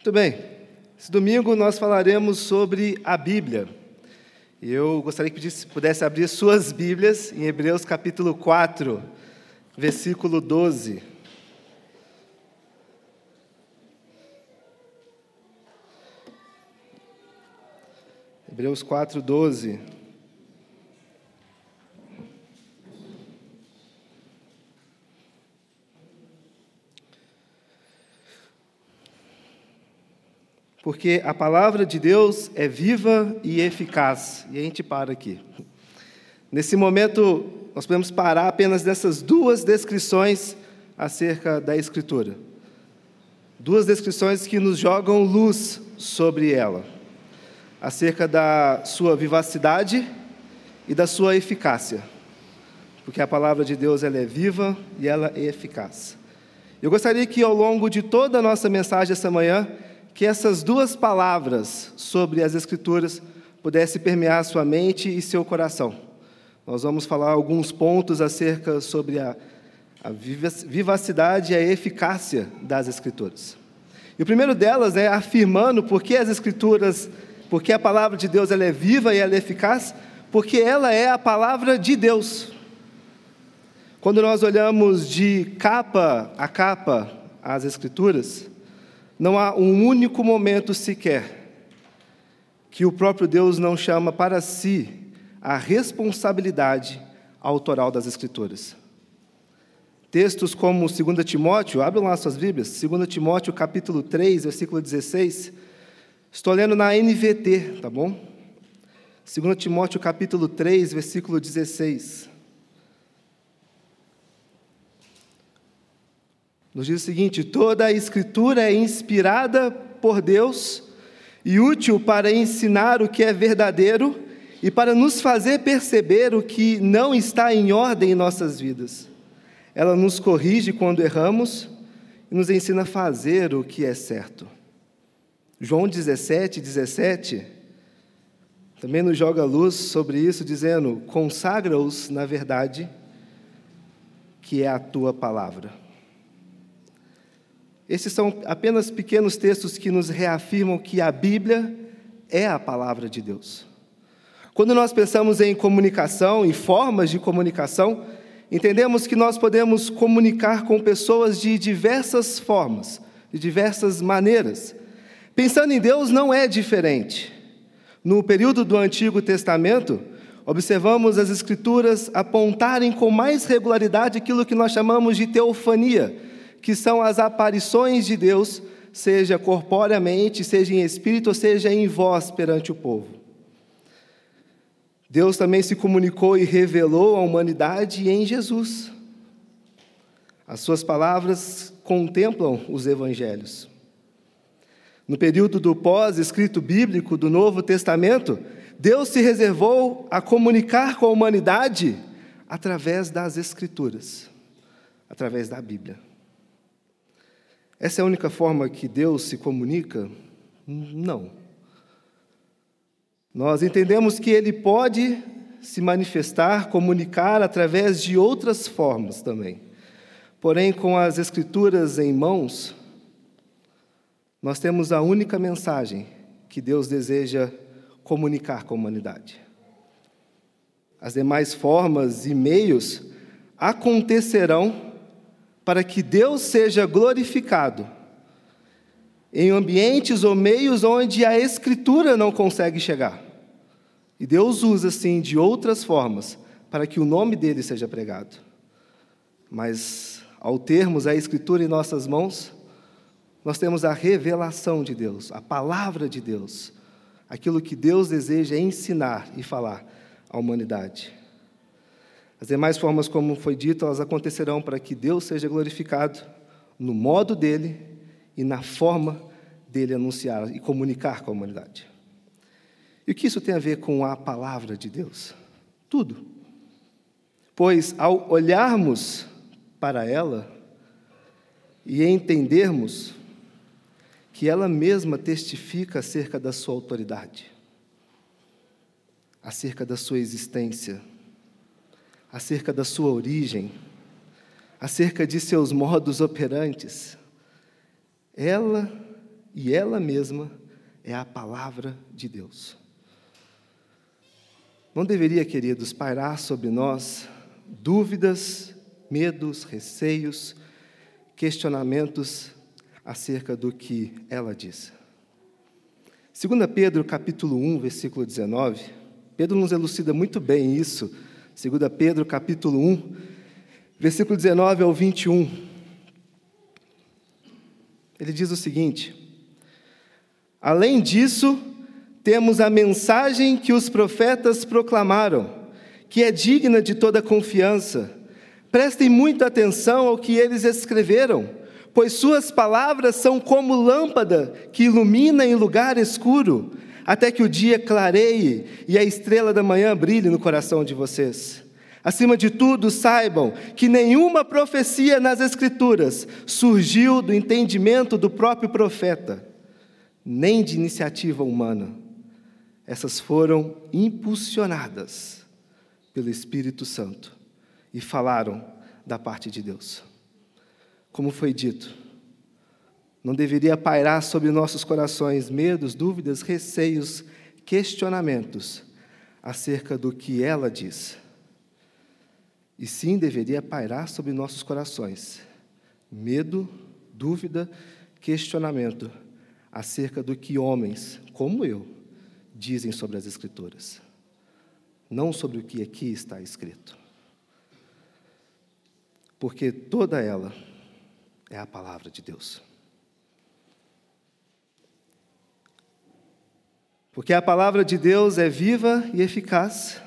Muito bem. Esse domingo nós falaremos sobre a Bíblia. Eu gostaria que pudesse abrir suas Bíblias em Hebreus capítulo 4, versículo 12. Hebreus 4, 12. Porque a palavra de Deus é viva e eficaz. E a gente para aqui. Nesse momento, nós podemos parar apenas nessas duas descrições acerca da Escritura. Duas descrições que nos jogam luz sobre ela, acerca da sua vivacidade e da sua eficácia. Porque a palavra de Deus ela é viva e ela é eficaz. Eu gostaria que ao longo de toda a nossa mensagem essa manhã, que essas duas palavras sobre as Escrituras pudessem permear sua mente e seu coração. Nós vamos falar alguns pontos acerca sobre a, a vivacidade e a eficácia das Escrituras. E o primeiro delas é afirmando por que as Escrituras, porque a palavra de Deus ela é viva e ela é eficaz, porque ela é a palavra de Deus. Quando nós olhamos de capa a capa as Escrituras, não há um único momento sequer que o próprio Deus não chama para si a responsabilidade autoral das Escrituras. Textos como 2 Timóteo, abrem lá suas Bíblias, 2 Timóteo capítulo 3, versículo 16. Estou lendo na NVT, tá bom? 2 Timóteo capítulo 3, versículo 16. Nos diz o seguinte: toda a Escritura é inspirada por Deus e útil para ensinar o que é verdadeiro e para nos fazer perceber o que não está em ordem em nossas vidas. Ela nos corrige quando erramos e nos ensina a fazer o que é certo. João 17, 17 também nos joga luz sobre isso, dizendo: consagra-os na verdade, que é a tua palavra. Esses são apenas pequenos textos que nos reafirmam que a Bíblia é a palavra de Deus. Quando nós pensamos em comunicação, em formas de comunicação, entendemos que nós podemos comunicar com pessoas de diversas formas, de diversas maneiras. Pensando em Deus não é diferente. No período do Antigo Testamento, observamos as Escrituras apontarem com mais regularidade aquilo que nós chamamos de teofania que são as aparições de Deus, seja corporeamente, seja em espírito, seja em voz perante o povo. Deus também se comunicou e revelou à humanidade em Jesus. As suas palavras contemplam os evangelhos. No período do pós-escrito bíblico do Novo Testamento, Deus se reservou a comunicar com a humanidade através das Escrituras, através da Bíblia. Essa é a única forma que Deus se comunica? Não. Nós entendemos que Ele pode se manifestar, comunicar através de outras formas também. Porém, com as Escrituras em mãos, nós temos a única mensagem que Deus deseja comunicar com a humanidade. As demais formas e meios acontecerão para que Deus seja glorificado em ambientes ou meios onde a Escritura não consegue chegar. E Deus usa, assim, de outras formas para que o nome dele seja pregado. Mas, ao termos a Escritura em nossas mãos, nós temos a revelação de Deus, a palavra de Deus, aquilo que Deus deseja ensinar e falar à humanidade. As demais formas, como foi dito, elas acontecerão para que Deus seja glorificado no modo dele e na forma dele anunciar e comunicar com a humanidade. E o que isso tem a ver com a palavra de Deus? Tudo. Pois ao olharmos para ela e entendermos que ela mesma testifica acerca da sua autoridade, acerca da sua existência, acerca da sua origem, acerca de seus modos operantes. Ela e ela mesma é a palavra de Deus. Não deveria, queridos, pairar sobre nós dúvidas, medos, receios, questionamentos acerca do que ela diz. 2 Pedro capítulo 1, versículo 19, Pedro nos elucida muito bem isso. 2 Pedro capítulo 1, versículo 19 ao 21. Ele diz o seguinte: Além disso, temos a mensagem que os profetas proclamaram, que é digna de toda confiança. Prestem muita atenção ao que eles escreveram, pois suas palavras são como lâmpada que ilumina em lugar escuro, até que o dia clareie e a estrela da manhã brilhe no coração de vocês. Acima de tudo, saibam que nenhuma profecia nas Escrituras surgiu do entendimento do próprio profeta, nem de iniciativa humana essas foram impulsionadas pelo Espírito Santo e falaram da parte de Deus. Como foi dito, não deveria pairar sobre nossos corações medos, dúvidas, receios, questionamentos acerca do que ela diz. E sim deveria pairar sobre nossos corações medo, dúvida, questionamento acerca do que homens como eu dizem sobre as Escrituras, não sobre o que aqui está escrito. Porque toda ela é a palavra de Deus. Porque a palavra de Deus é viva e eficaz,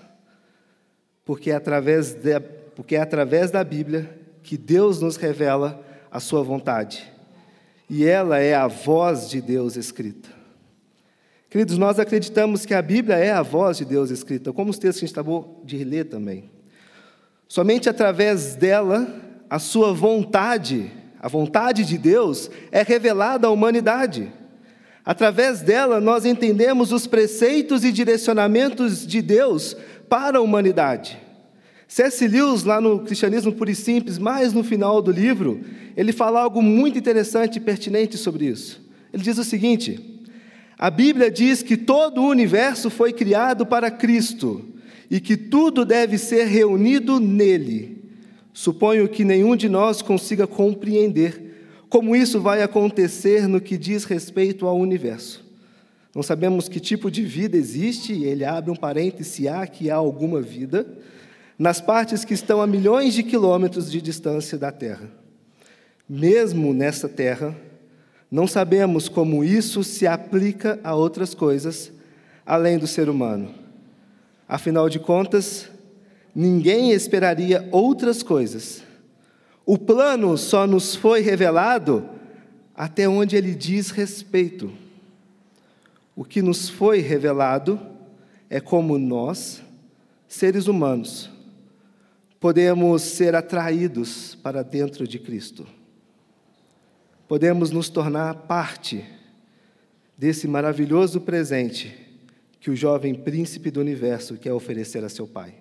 porque é através, de, porque é através da Bíblia que Deus nos revela a sua vontade. E ela é a voz de Deus escrita. Queridos, nós acreditamos que a Bíblia é a voz de Deus escrita, como os textos que a gente acabou de ler também. Somente através dela, a sua vontade, a vontade de Deus, é revelada à humanidade. Através dela, nós entendemos os preceitos e direcionamentos de Deus para a humanidade. C.S. Lewis, lá no Cristianismo Puro e Simples, mais no final do livro, ele fala algo muito interessante e pertinente sobre isso. Ele diz o seguinte: a Bíblia diz que todo o universo foi criado para Cristo e que tudo deve ser reunido nele. Suponho que nenhum de nós consiga compreender como isso vai acontecer no que diz respeito ao universo. Não sabemos que tipo de vida existe, ele abre um parêntese se há que há alguma vida, nas partes que estão a milhões de quilômetros de distância da Terra. Mesmo nessa Terra, não sabemos como isso se aplica a outras coisas além do ser humano. Afinal de contas, ninguém esperaria outras coisas. O plano só nos foi revelado até onde ele diz respeito. O que nos foi revelado é como nós, seres humanos, podemos ser atraídos para dentro de Cristo podemos nos tornar parte desse maravilhoso presente que o jovem príncipe do universo quer oferecer a seu pai.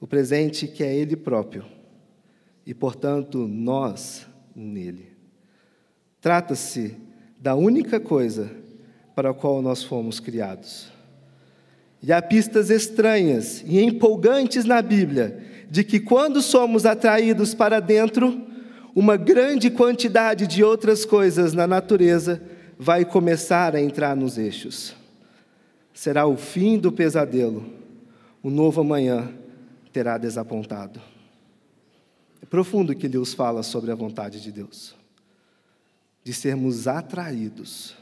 O presente que é ele próprio e, portanto, nós nele. Trata-se da única coisa para a qual nós fomos criados. E há pistas estranhas e empolgantes na Bíblia de que quando somos atraídos para dentro, uma grande quantidade de outras coisas na natureza vai começar a entrar nos eixos. Será o fim do pesadelo, o novo amanhã terá desapontado. Profundo que Deus fala sobre a vontade de Deus, de sermos atraídos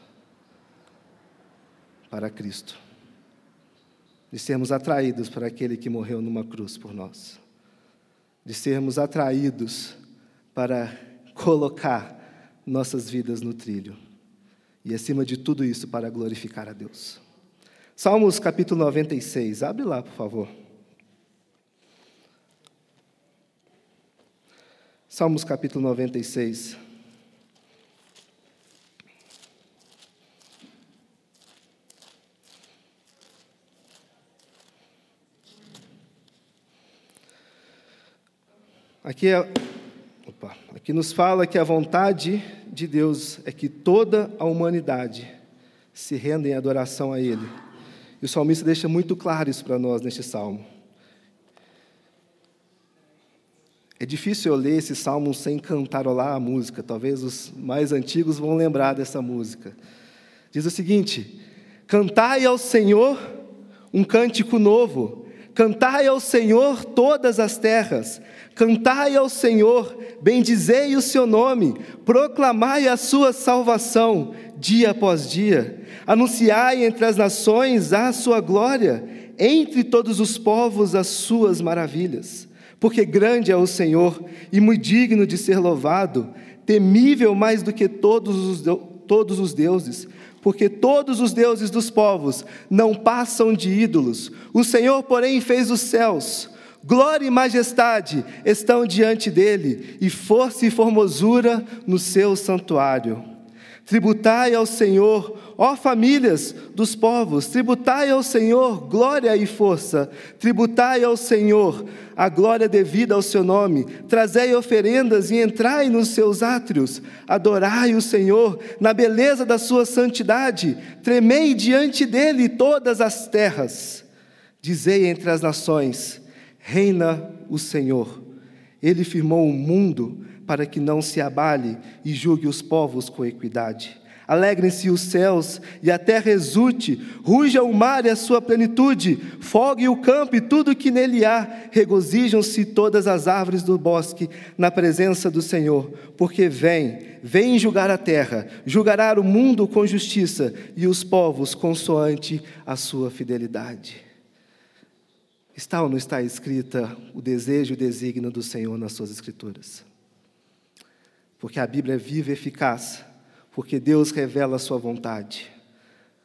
para Cristo, de sermos atraídos para aquele que morreu numa cruz por nós, de sermos atraídos para colocar nossas vidas no trilho. E acima de tudo isso, para glorificar a Deus. Salmos capítulo 96, abre lá, por favor. Salmos capítulo 96. Aqui é Opa, aqui nos fala que a vontade de Deus é que toda a humanidade se renda em adoração a Ele. E o salmista deixa muito claro isso para nós neste salmo. É difícil eu ler esse salmo sem cantarolar a música, talvez os mais antigos vão lembrar dessa música. Diz o seguinte: Cantai ao Senhor um cântico novo, cantai ao Senhor todas as terras, cantai ao Senhor, bendizei o seu nome, proclamai a sua salvação dia após dia, anunciai entre as nações a sua glória, entre todos os povos as suas maravilhas. Porque grande é o Senhor e muito digno de ser louvado, temível mais do que todos os, todos os deuses porque todos os deuses dos povos não passam de ídolos. O Senhor, porém, fez os céus. Glória e majestade estão diante dele, e força e formosura no seu santuário. Tributai ao Senhor, ó famílias dos povos, tributai ao Senhor glória e força, tributai ao Senhor a glória devida ao seu nome, trazei oferendas e entrai nos seus átrios, adorai o Senhor na beleza da sua santidade, tremei diante dele todas as terras. Dizei entre as nações: reina o Senhor. Ele firmou o mundo para que não se abale e julgue os povos com equidade. Alegrem-se os céus e a terra exulte, ruja o mar e a sua plenitude, fogue o campo e tudo que nele há, regozijam-se todas as árvores do bosque na presença do Senhor, porque vem, vem julgar a terra, julgará o mundo com justiça e os povos consoante a sua fidelidade. Está ou não está escrita o desejo e o desígnio do Senhor nas suas escrituras? porque a Bíblia é viva e eficaz, porque Deus revela a sua vontade.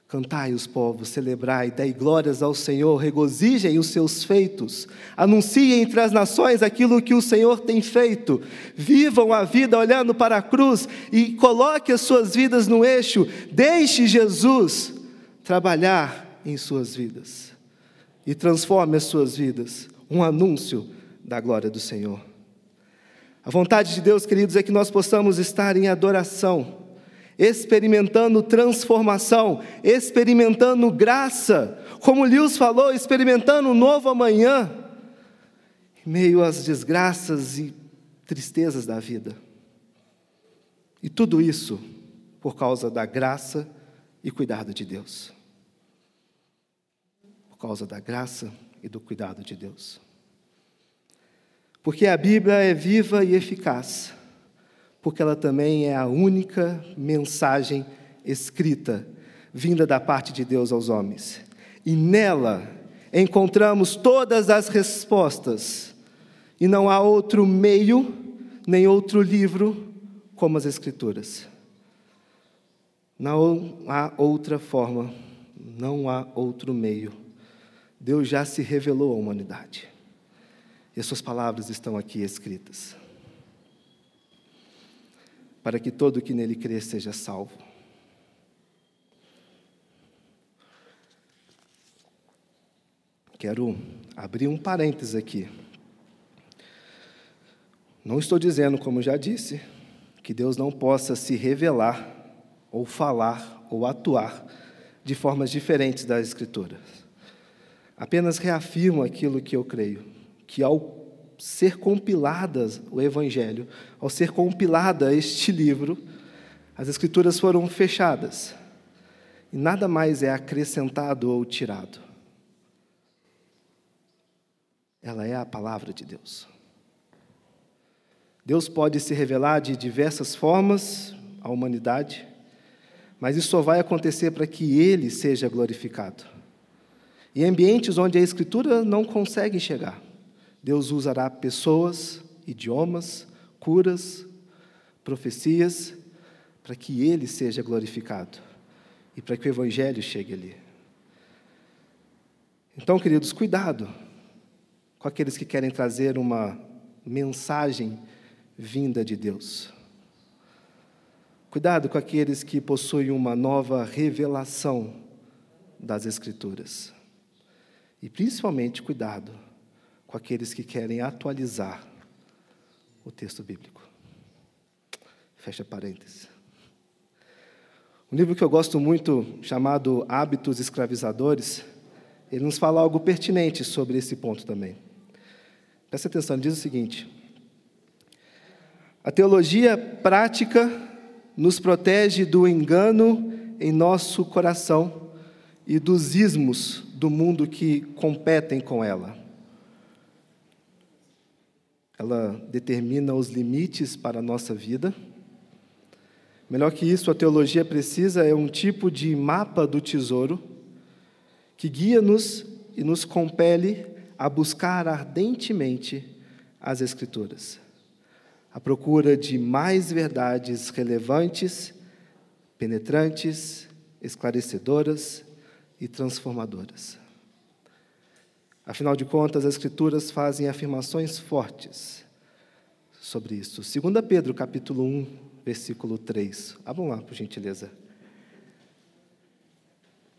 Cantai os povos, celebrai, dai glórias ao Senhor, regozijem os seus feitos, anunciem entre as nações aquilo que o Senhor tem feito, vivam a vida olhando para a cruz e coloque as suas vidas no eixo, deixe Jesus trabalhar em suas vidas e transforme as suas vidas, um anúncio da glória do Senhor. A vontade de Deus, queridos, é que nós possamos estar em adoração, experimentando transformação, experimentando graça, como Lewis falou, experimentando um novo amanhã, em meio às desgraças e tristezas da vida. E tudo isso por causa da graça e cuidado de Deus. Por causa da graça e do cuidado de Deus. Porque a Bíblia é viva e eficaz, porque ela também é a única mensagem escrita vinda da parte de Deus aos homens. E nela encontramos todas as respostas, e não há outro meio, nem outro livro como as Escrituras. Não há outra forma, não há outro meio. Deus já se revelou à humanidade. E as suas palavras estão aqui escritas. Para que todo que nele crê seja salvo. Quero abrir um parênteses aqui. Não estou dizendo, como já disse, que Deus não possa se revelar, ou falar, ou atuar de formas diferentes das Escrituras. Apenas reafirmo aquilo que eu creio que ao ser compiladas o Evangelho, ao ser compilada este livro, as Escrituras foram fechadas e nada mais é acrescentado ou tirado. Ela é a palavra de Deus. Deus pode se revelar de diversas formas à humanidade, mas isso só vai acontecer para que Ele seja glorificado. Em ambientes onde a Escritura não consegue chegar. Deus usará pessoas, idiomas, curas, profecias, para que Ele seja glorificado e para que o Evangelho chegue ali. Então, queridos, cuidado com aqueles que querem trazer uma mensagem vinda de Deus. Cuidado com aqueles que possuem uma nova revelação das Escrituras. E principalmente, cuidado com aqueles que querem atualizar o texto bíblico. Fecha parênteses. Um livro que eu gosto muito, chamado Hábitos Escravizadores, ele nos fala algo pertinente sobre esse ponto também. Presta atenção, diz o seguinte: a teologia prática nos protege do engano em nosso coração e dos ismos do mundo que competem com ela. Ela determina os limites para a nossa vida. Melhor que isso, a teologia precisa é um tipo de mapa do tesouro que guia-nos e nos compele a buscar ardentemente as Escrituras, à procura de mais verdades relevantes, penetrantes, esclarecedoras e transformadoras. Afinal de contas, as Escrituras fazem afirmações fortes sobre isso. 2 Pedro, capítulo 1, versículo 3. Abram lá, por gentileza.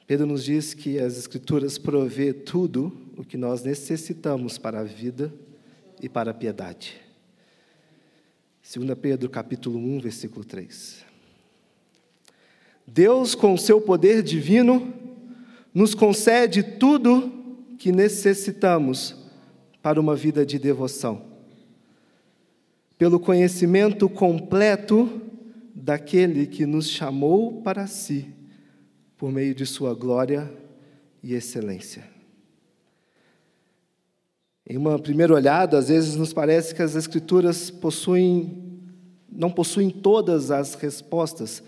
Pedro nos diz que as Escrituras provê tudo o que nós necessitamos para a vida e para a piedade. 2 Pedro, capítulo 1, versículo 3. Deus, com seu poder divino, nos concede tudo que necessitamos para uma vida de devoção. Pelo conhecimento completo daquele que nos chamou para si, por meio de Sua glória e excelência. Em uma primeira olhada, às vezes nos parece que as Escrituras possuem, não possuem todas as respostas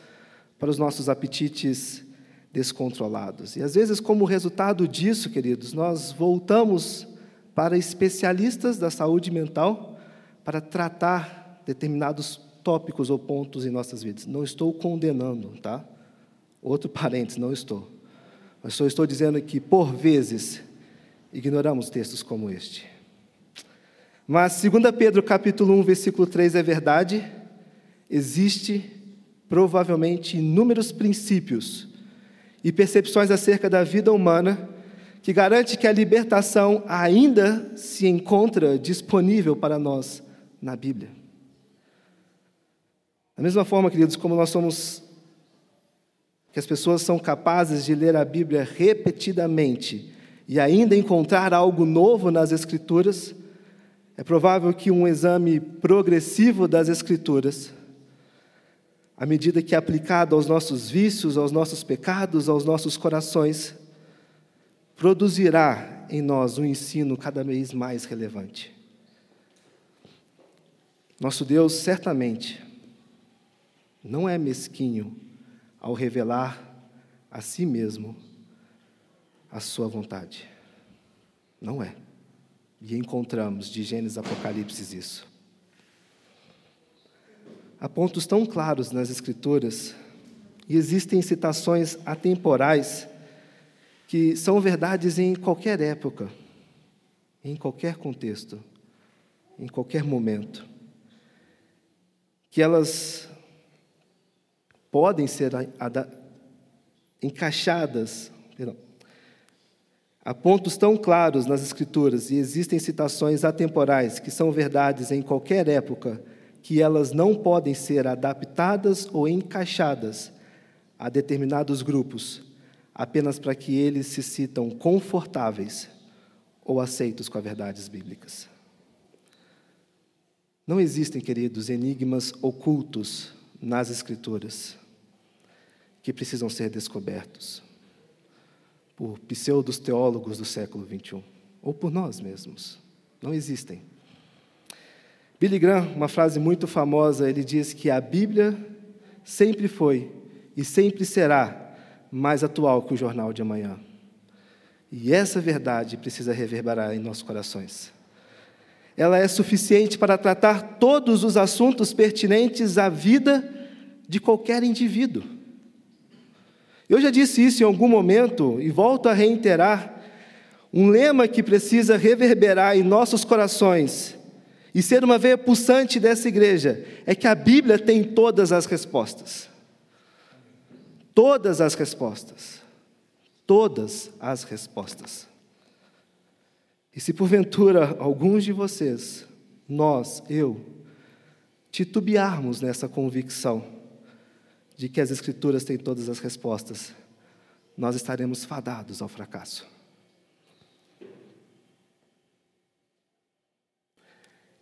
para os nossos apetites descontrolados. E às vezes, como resultado disso, queridos, nós voltamos para especialistas da saúde mental para tratar determinados tópicos ou pontos em nossas vidas. Não estou condenando, tá? Outro parênteses, não estou. Mas só estou dizendo que, por vezes, ignoramos textos como este. Mas, 2 Pedro capítulo 1, versículo 3 é verdade, existe provavelmente inúmeros princípios e percepções acerca da vida humana que garante que a libertação ainda se encontra disponível para nós na Bíblia. Da mesma forma, queridos, como nós somos que as pessoas são capazes de ler a Bíblia repetidamente e ainda encontrar algo novo nas Escrituras, é provável que um exame progressivo das Escrituras à medida que é aplicado aos nossos vícios, aos nossos pecados, aos nossos corações, produzirá em nós um ensino cada vez mais relevante. Nosso Deus certamente não é mesquinho ao revelar a si mesmo a sua vontade. Não é. E encontramos de Gênesis Apocalipse isso. Há pontos tão claros nas Escrituras e existem citações atemporais que são verdades em qualquer época, em qualquer contexto, em qualquer momento. Que elas podem ser encaixadas, perdão, há pontos tão claros nas Escrituras e existem citações atemporais que são verdades em qualquer época que elas não podem ser adaptadas ou encaixadas a determinados grupos, apenas para que eles se sintam confortáveis ou aceitos com as verdades bíblicas. Não existem, queridos, enigmas ocultos nas Escrituras que precisam ser descobertos por pseudos teólogos do século XXI ou por nós mesmos. Não existem. Billy Graham, uma frase muito famosa, ele diz que a Bíblia sempre foi e sempre será mais atual que o jornal de amanhã. E essa verdade precisa reverberar em nossos corações. Ela é suficiente para tratar todos os assuntos pertinentes à vida de qualquer indivíduo. Eu já disse isso em algum momento e volto a reiterar um lema que precisa reverberar em nossos corações e ser uma veia pulsante dessa igreja é que a Bíblia tem todas as respostas. Todas as respostas. Todas as respostas. E se porventura alguns de vocês, nós, eu, titubearmos nessa convicção, de que as Escrituras têm todas as respostas, nós estaremos fadados ao fracasso.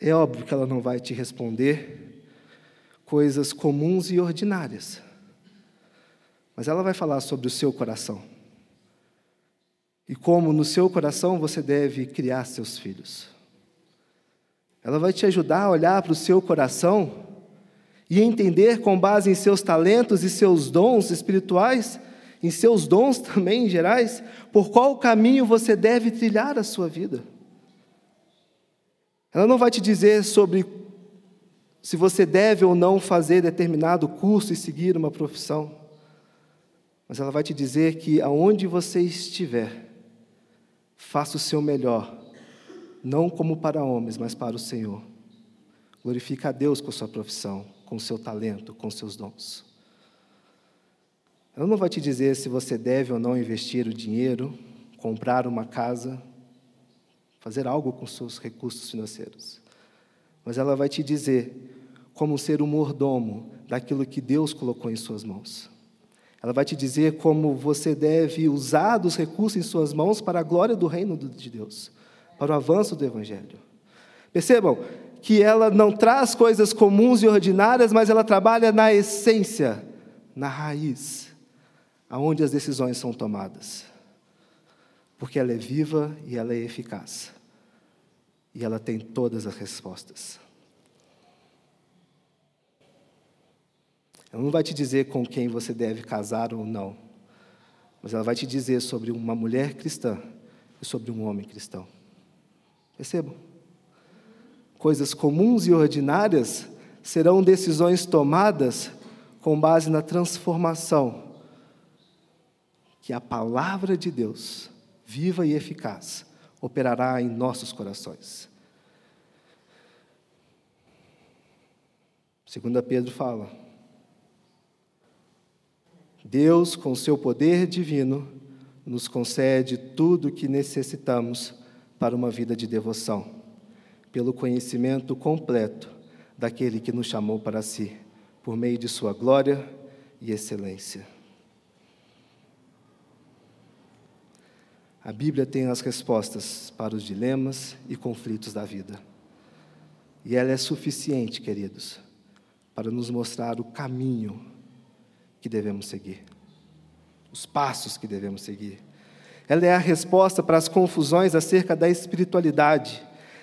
É óbvio que ela não vai te responder coisas comuns e ordinárias, mas ela vai falar sobre o seu coração e como no seu coração você deve criar seus filhos. Ela vai te ajudar a olhar para o seu coração e entender, com base em seus talentos e seus dons espirituais, em seus dons também gerais, por qual caminho você deve trilhar a sua vida. Ela não vai te dizer sobre se você deve ou não fazer determinado curso e seguir uma profissão, mas ela vai te dizer que aonde você estiver, faça o seu melhor, não como para homens, mas para o Senhor. Glorifica a Deus com a sua profissão, com o seu talento, com seus dons. Ela não vai te dizer se você deve ou não investir o dinheiro, comprar uma casa, fazer algo com seus recursos financeiros. Mas ela vai te dizer como ser um mordomo daquilo que Deus colocou em suas mãos. Ela vai te dizer como você deve usar dos recursos em suas mãos para a glória do reino de Deus, para o avanço do Evangelho. Percebam que ela não traz coisas comuns e ordinárias, mas ela trabalha na essência, na raiz, aonde as decisões são tomadas. Porque ela é viva e ela é eficaz. E ela tem todas as respostas. Ela não vai te dizer com quem você deve casar ou não, mas ela vai te dizer sobre uma mulher cristã e sobre um homem cristão. Percebam? Coisas comuns e ordinárias serão decisões tomadas com base na transformação que a palavra de Deus, viva e eficaz, operará em nossos corações. Segunda Pedro fala: Deus, com seu poder divino, nos concede tudo o que necessitamos para uma vida de devoção, pelo conhecimento completo daquele que nos chamou para si, por meio de sua glória e excelência. A Bíblia tem as respostas para os dilemas e conflitos da vida. E ela é suficiente, queridos, para nos mostrar o caminho que devemos seguir, os passos que devemos seguir. Ela é a resposta para as confusões acerca da espiritualidade,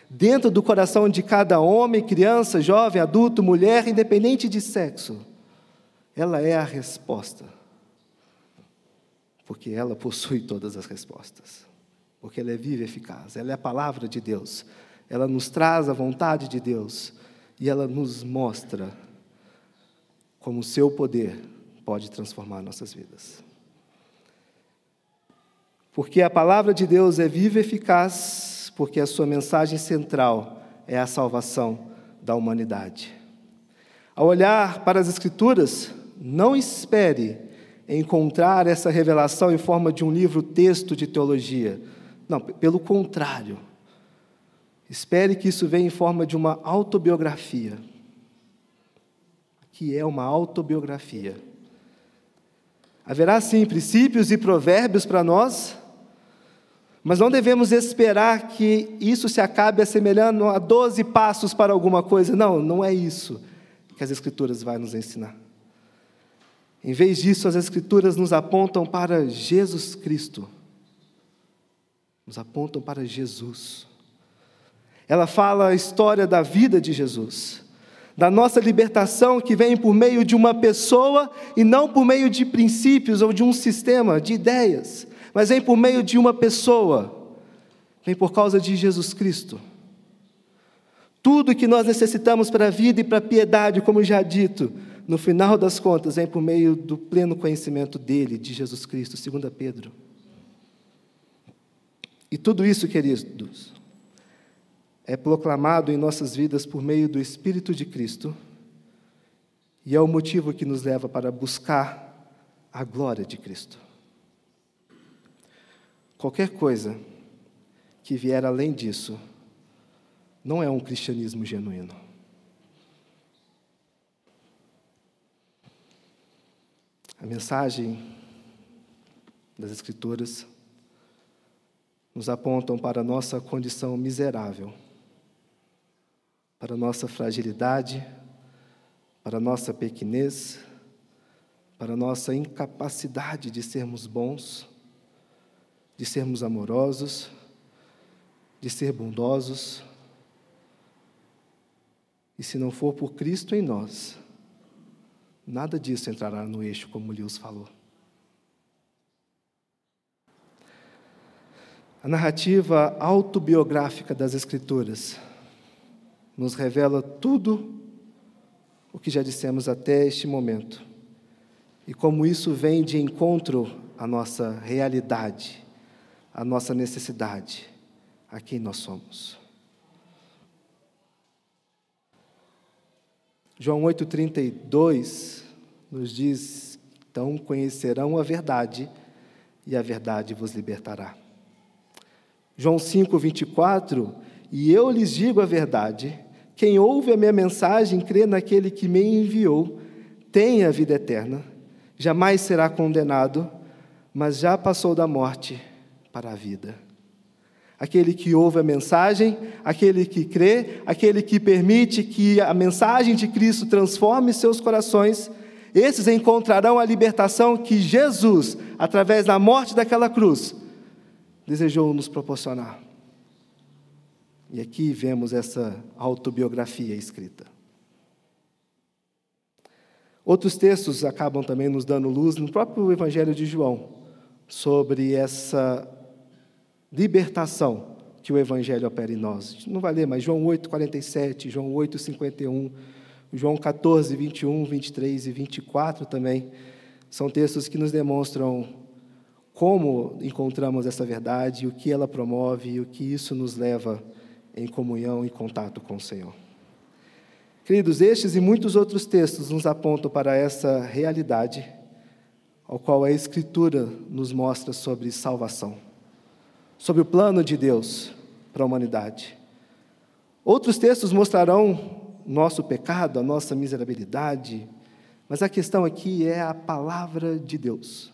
dentro do coração de cada homem, criança, jovem, adulto, mulher, independente de sexo. Ela é a resposta, porque ela possui todas as respostas, porque ela é viva e eficaz, ela é a palavra de Deus, ela nos traz a vontade de Deus e ela nos mostra como o seu poder pode transformar nossas vidas. Porque a palavra de Deus é viva e eficaz, porque a sua mensagem central é a salvação da humanidade. Ao olhar para as Escrituras, não espere encontrar essa revelação em forma de um livro-texto de teologia. Não, pelo contrário. Espere que isso venha em forma de uma autobiografia, que é uma autobiografia Haverá sim princípios e provérbios para nós, mas não devemos esperar que isso se acabe assemelhando a 12 passos para alguma coisa. Não, não é isso que as Escrituras vão nos ensinar. Em vez disso, as Escrituras nos apontam para Jesus Cristo. Nos apontam para Jesus. Ela fala a história da vida de Jesus da nossa libertação que vem por meio de uma pessoa e não por meio de princípios ou de um sistema de ideias, mas vem por meio de uma pessoa, vem por causa de Jesus Cristo. Tudo que nós necessitamos para a vida e para a piedade, como já dito, no final das contas, vem por meio do pleno conhecimento dele, de Jesus Cristo, segundo Pedro. E tudo isso, queridos, é proclamado em nossas vidas por meio do Espírito de Cristo e é o motivo que nos leva para buscar a glória de Cristo. Qualquer coisa que vier além disso não é um cristianismo genuíno. A mensagem das Escrituras nos apontam para a nossa condição miserável, para a nossa fragilidade, para a nossa pequenez, para a nossa incapacidade de sermos bons, de sermos amorosos, de ser bondosos. E se não for por Cristo em nós, nada disso entrará no eixo, como Lewis falou. A narrativa autobiográfica das Escrituras nos revela tudo o que já dissemos até este momento e como isso vem de encontro à nossa realidade, à nossa necessidade, a quem nós somos. João 8,32 nos diz: Então conhecerão a verdade, e a verdade vos libertará. João 5, 24, e eu lhes digo a verdade: quem ouve a minha mensagem crê naquele que me enviou, tem a vida eterna, jamais será condenado, mas já passou da morte para a vida. Aquele que ouve a mensagem, aquele que crê, aquele que permite que a mensagem de Cristo transforme seus corações, esses encontrarão a libertação que Jesus, através da morte daquela cruz, desejou nos proporcionar. E aqui vemos essa autobiografia escrita. Outros textos acabam também nos dando luz no próprio Evangelho de João sobre essa libertação que o Evangelho opera em nós. Não vai ler, mas João 8, 47, João 8, 51, João 14, 21, 23 e 24 também são textos que nos demonstram como encontramos essa verdade, o que ela promove e o que isso nos leva em comunhão e contato com o Senhor. Queridos, estes e muitos outros textos nos apontam para essa realidade, ao qual a Escritura nos mostra sobre salvação, sobre o plano de Deus para a humanidade. Outros textos mostrarão nosso pecado, a nossa miserabilidade, mas a questão aqui é a palavra de Deus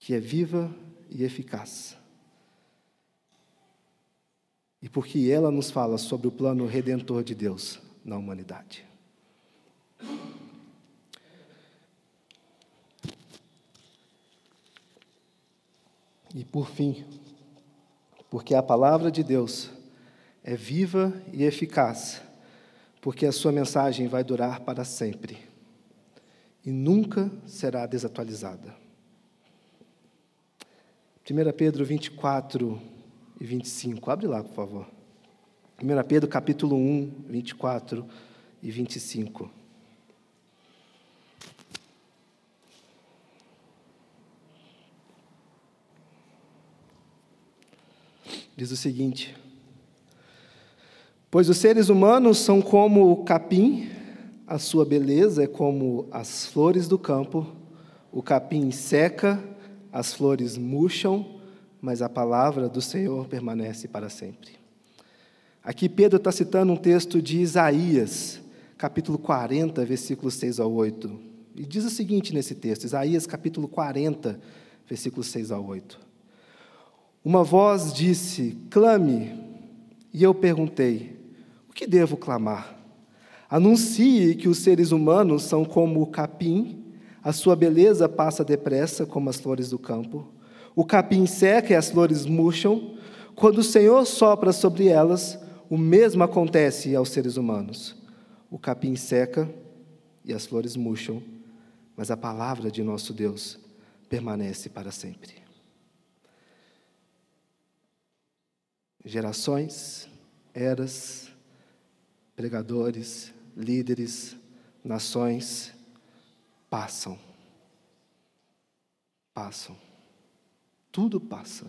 que é viva e eficaz. E porque ela nos fala sobre o plano redentor de Deus na humanidade. E por fim, porque a palavra de Deus é viva e eficaz, porque a sua mensagem vai durar para sempre e nunca será desatualizada. 1 Pedro 24 e 25. Abre lá, por favor. 1 Pedro capítulo 1, 24 e 25. Diz o seguinte: Pois os seres humanos são como o capim, a sua beleza é como as flores do campo, o capim seca as flores murcham, mas a palavra do Senhor permanece para sempre. Aqui Pedro está citando um texto de Isaías, capítulo 40, versículos 6 ao 8. E diz o seguinte nesse texto, Isaías capítulo 40, versículos 6 ao 8. Uma voz disse: Clame. E eu perguntei: O que devo clamar? Anuncie que os seres humanos são como o capim a sua beleza passa depressa, como as flores do campo. O capim seca e as flores murcham. Quando o Senhor sopra sobre elas, o mesmo acontece aos seres humanos. O capim seca e as flores murcham, mas a palavra de nosso Deus permanece para sempre. Gerações, eras, pregadores, líderes, nações, passam. Passam. Tudo passa.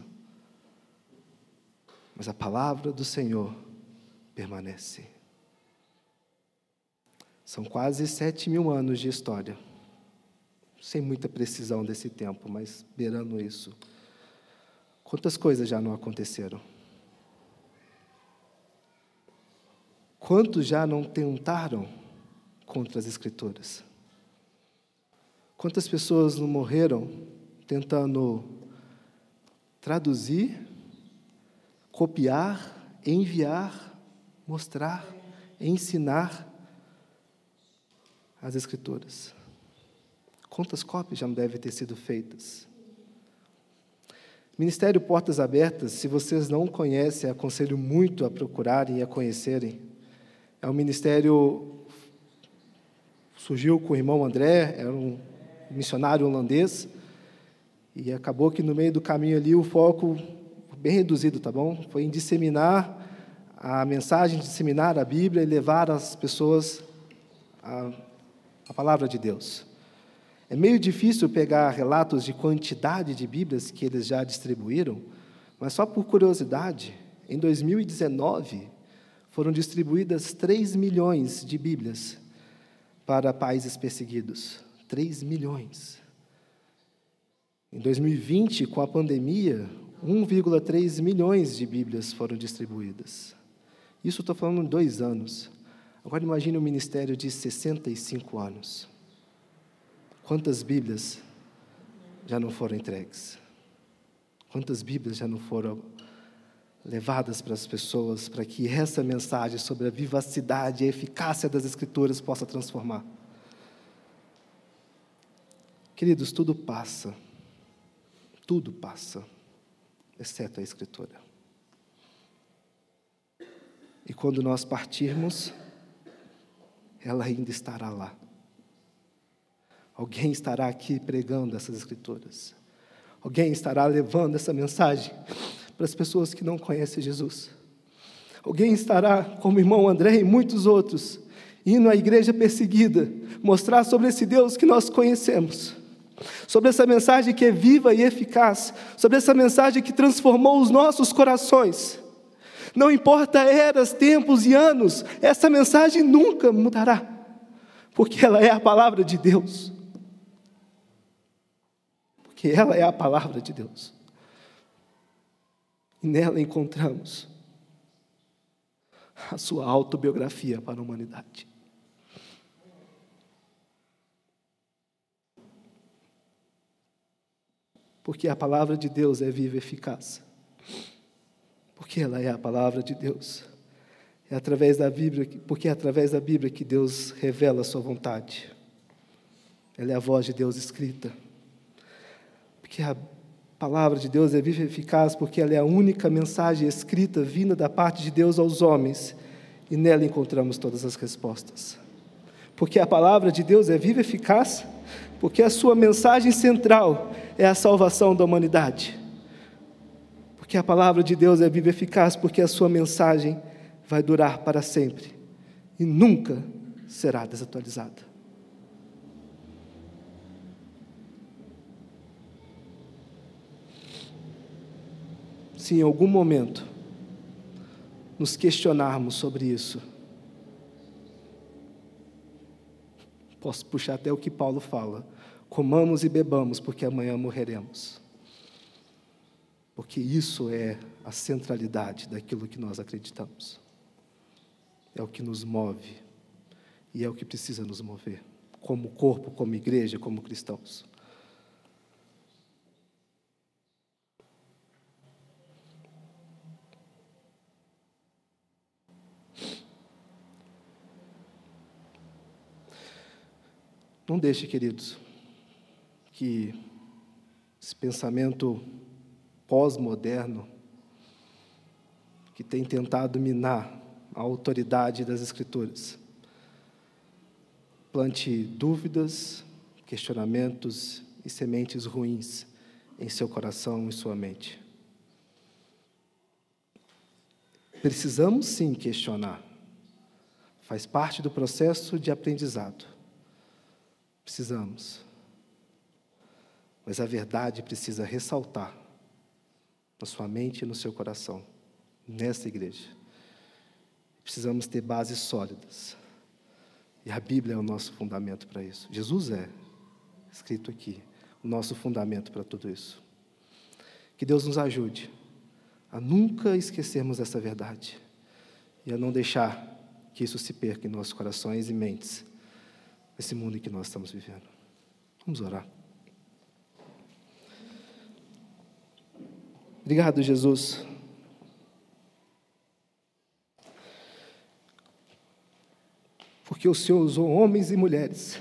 Mas a palavra do Senhor permanece. São quase sete mil anos de história. Sem muita precisão desse tempo, mas beirando isso. Quantas coisas já não aconteceram? Quantos já não tentaram contra as Escrituras? Quantas pessoas não morreram tentando traduzir, copiar, enviar, mostrar, ensinar as Escrituras? Quantas cópias já não devem ter sido feitas? Ministério Portas Abertas, se vocês não conhecem, aconselho muito a procurarem e a conhecerem. É um ministério surgiu com o irmão André, era um missionário holandês, e acabou que no meio do caminho ali o foco bem reduzido, tá bom? Foi em disseminar a mensagem, disseminar a Bíblia e levar as pessoas a, a palavra de Deus. É meio difícil pegar relatos de quantidade de Bíblias que eles já distribuíram, mas só por curiosidade, em 2019 foram distribuídas 3 milhões de Bíblias para países perseguidos. 3 milhões. Em 2020, com a pandemia, 1,3 milhões de Bíblias foram distribuídas. Isso estou falando em dois anos. Agora imagine um ministério de 65 anos. Quantas Bíblias já não foram entregues? Quantas Bíblias já não foram levadas para as pessoas para que essa mensagem sobre a vivacidade e a eficácia das Escrituras possa transformar? Queridos, tudo passa. Tudo passa, exceto a Escritura. E quando nós partirmos, ela ainda estará lá. Alguém estará aqui pregando essas escrituras. Alguém estará levando essa mensagem para as pessoas que não conhecem Jesus. Alguém estará, como o irmão André e muitos outros, indo à igreja perseguida, mostrar sobre esse Deus que nós conhecemos, sobre essa mensagem que é viva e eficaz, sobre essa mensagem que transformou os nossos corações. Não importa eras, tempos e anos, essa mensagem nunca mudará, porque ela é a palavra de Deus que ela é a palavra de Deus. E nela encontramos a sua autobiografia para a humanidade. Porque a palavra de Deus é viva e eficaz. Porque ela é a palavra de Deus. É através da Bíblia, porque é através da Bíblia que Deus revela a sua vontade. Ela é a voz de Deus escrita que a palavra de Deus é viva e eficaz porque ela é a única mensagem escrita vinda da parte de Deus aos homens e nela encontramos todas as respostas. Porque a palavra de Deus é viva e eficaz porque a sua mensagem central é a salvação da humanidade. Porque a palavra de Deus é viva e eficaz porque a sua mensagem vai durar para sempre e nunca será desatualizada. Se em algum momento nos questionarmos sobre isso, posso puxar até o que Paulo fala: comamos e bebamos, porque amanhã morreremos. Porque isso é a centralidade daquilo que nós acreditamos. É o que nos move e é o que precisa nos mover, como corpo, como igreja, como cristãos. Não deixe, queridos, que esse pensamento pós-moderno, que tem tentado minar a autoridade das Escrituras, plante dúvidas, questionamentos e sementes ruins em seu coração e sua mente. Precisamos sim questionar, faz parte do processo de aprendizado. Precisamos. Mas a verdade precisa ressaltar na sua mente e no seu coração, nessa igreja. Precisamos ter bases sólidas. E a Bíblia é o nosso fundamento para isso. Jesus é, escrito aqui, o nosso fundamento para tudo isso. Que Deus nos ajude a nunca esquecermos essa verdade e a não deixar que isso se perca em nossos corações e mentes esse mundo em que nós estamos vivendo. Vamos orar. Obrigado, Jesus. Porque o Senhor usou homens e mulheres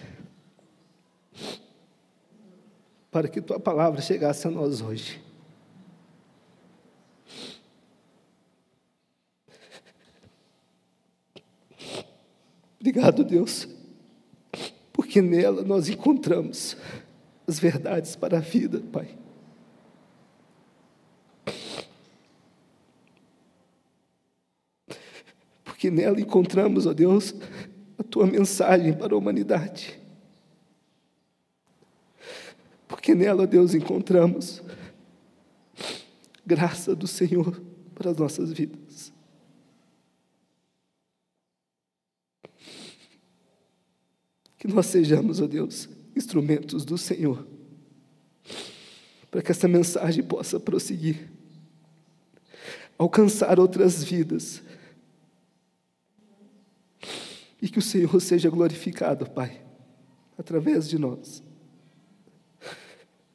para que tua palavra chegasse a nós hoje. Obrigado, Deus, porque nela nós encontramos as verdades para a vida, Pai. Porque nela encontramos, ó Deus, a tua mensagem para a humanidade. Porque nela, Deus, encontramos graça do Senhor para as nossas vidas. Que nós sejamos, ó Deus, instrumentos do Senhor, para que essa mensagem possa prosseguir, alcançar outras vidas, e que o Senhor seja glorificado, Pai, através de nós.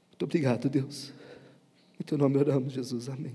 Muito obrigado, Deus. Em teu nome oramos, Jesus. Amém.